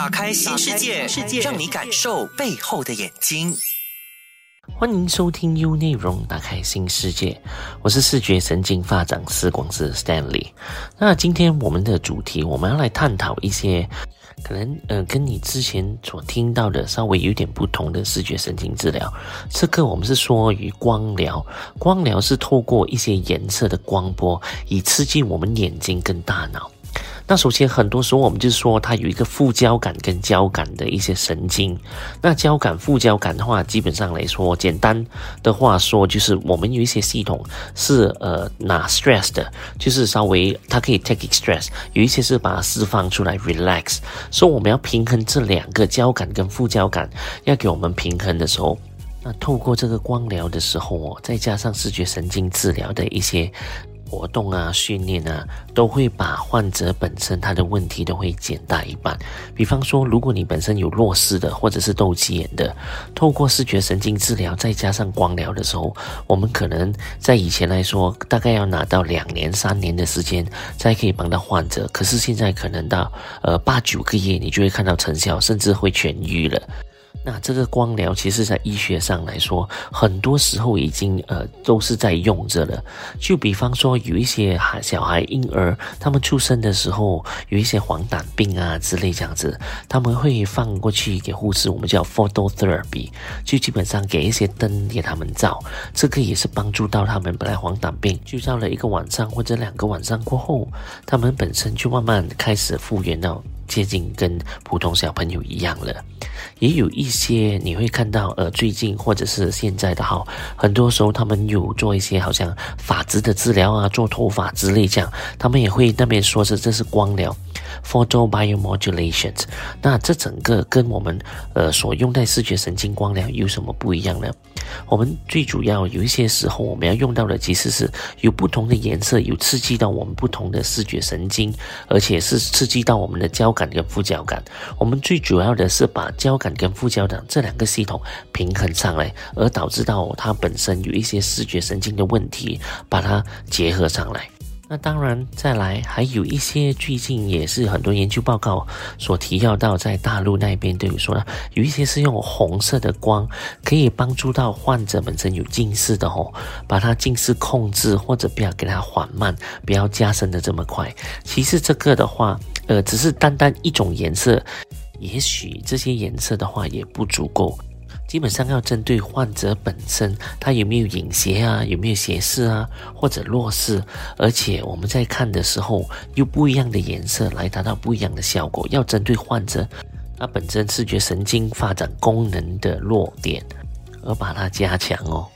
打开新世界，让你感受背后的眼睛。欢迎收听 U 内容，打开新世界。我是视觉神经发展师广师 Stanley。那今天我们的主题，我们要来探讨一些可能呃跟你之前所听到的稍微有点不同的视觉神经治疗。这个我们是说与光疗，光疗是透过一些颜色的光波，以刺激我们眼睛跟大脑。那首先，很多时候我们就是说，它有一个副交感跟交感的一些神经。那交感、副交感的话，基本上来说，简单的话说，就是我们有一些系统是呃拿 stress 的，就是稍微它可以 take stress，有一些是把它释放出来 relax。所以我们要平衡这两个交感跟副交感，要给我们平衡的时候，那透过这个光疗的时候哦，再加上视觉神经治疗的一些。活动啊，训练啊，都会把患者本身他的问题都会减大一半。比方说，如果你本身有弱视的，或者是斗鸡眼的，透过视觉神经治疗再加上光疗的时候，我们可能在以前来说，大概要拿到两年、三年的时间才可以帮到患者。可是现在可能到呃八九个月，你就会看到成效，甚至会痊愈了。那这个光疗，其实在医学上来说，很多时候已经呃都是在用着了。就比方说，有一些孩小孩婴儿，他们出生的时候有一些黄疸病啊之类这样子，他们会放过去给护士，我们叫 phototherapy，就基本上给一些灯给他们照，这个也是帮助到他们本来黄疸病就照了一个晚上或者两个晚上过后，他们本身就慢慢开始复原到。接近跟普通小朋友一样了，也有一些你会看到，呃，最近或者是现在的哈，很多时候他们有做一些好像发质的治疗啊，做头发之类这样，他们也会那边说是这是光疗。Photo biomodulations，那这整个跟我们呃所用在视觉神经光疗有什么不一样呢？我们最主要有一些时候我们要用到的其实是有不同的颜色，有刺激到我们不同的视觉神经，而且是刺激到我们的交感跟副交感。我们最主要的是把交感跟副交感这两个系统平衡上来，而导致到它本身有一些视觉神经的问题，把它结合上来。那当然，再来还有一些最近也是很多研究报告所提要到，在大陆那边都有说了，有一些是用红色的光可以帮助到患者本身有近视的哦，把它近视控制或者不要给它缓慢，不要加深的这么快。其实这个的话，呃，只是单单一种颜色，也许这些颜色的话也不足够。基本上要针对患者本身，他有没有隐斜啊，有没有斜视啊，或者弱视，而且我们在看的时候，用不一样的颜色来达到不一样的效果。要针对患者他本身视觉神经发展功能的弱点，而把它加强哦。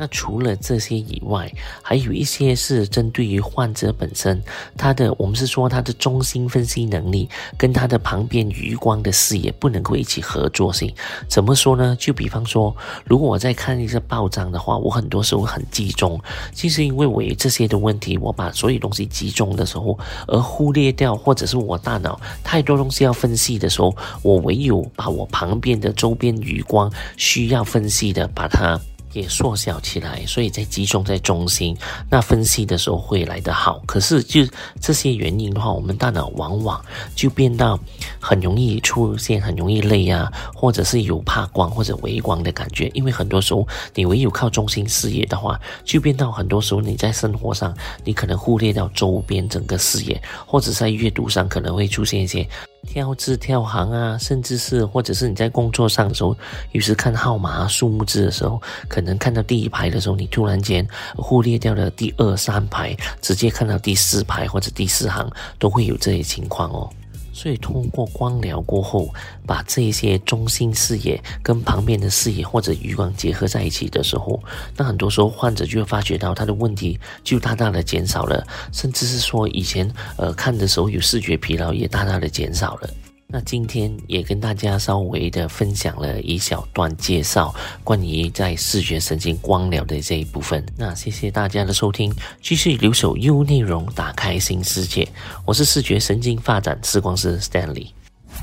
那除了这些以外，还有一些是针对于患者本身，他的我们是说他的中心分析能力跟他的旁边余光的视野不能够一起合作性。怎么说呢？就比方说，如果我在看一个报章的话，我很多时候很集中，就是因为我有这些的问题，我把所有东西集中的时候，而忽略掉，或者是我大脑太多东西要分析的时候，我唯有把我旁边的周边余光需要分析的，把它。也缩小起来，所以在集中在中心，那分析的时候会来得好。可是就这些原因的话，我们大脑往往就变到很容易出现很容易累啊，或者是有怕光或者微光的感觉。因为很多时候你唯有靠中心视野的话，就变到很多时候你在生活上你可能忽略掉周边整个视野，或者在阅读上可能会出现一些。跳字跳行啊，甚至是或者是你在工作上的时候，有时看号码、数目字的时候，可能看到第一排的时候，你突然间忽略掉了第二三排，直接看到第四排或者第四行，都会有这些情况哦。所以通过光疗过后，把这些中心视野跟旁边的视野或者余光结合在一起的时候，那很多时候患者就会发觉到他的问题就大大的减少了，甚至是说以前呃看的时候有视觉疲劳也大大的减少了。那今天也跟大家稍微的分享了一小段介绍，关于在视觉神经光疗的这一部分。那谢谢大家的收听，继续留守优内容，打开新世界。我是视觉神经发展视光师 Stanley。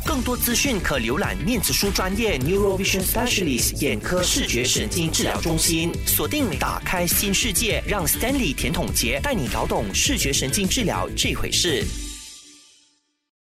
更多资讯可浏览面子书专业 Neurovision Specialist 眼科视觉神经治疗中心。锁定打开新世界，让 Stanley 甜筒杰带你搞懂视觉神经治疗这回事。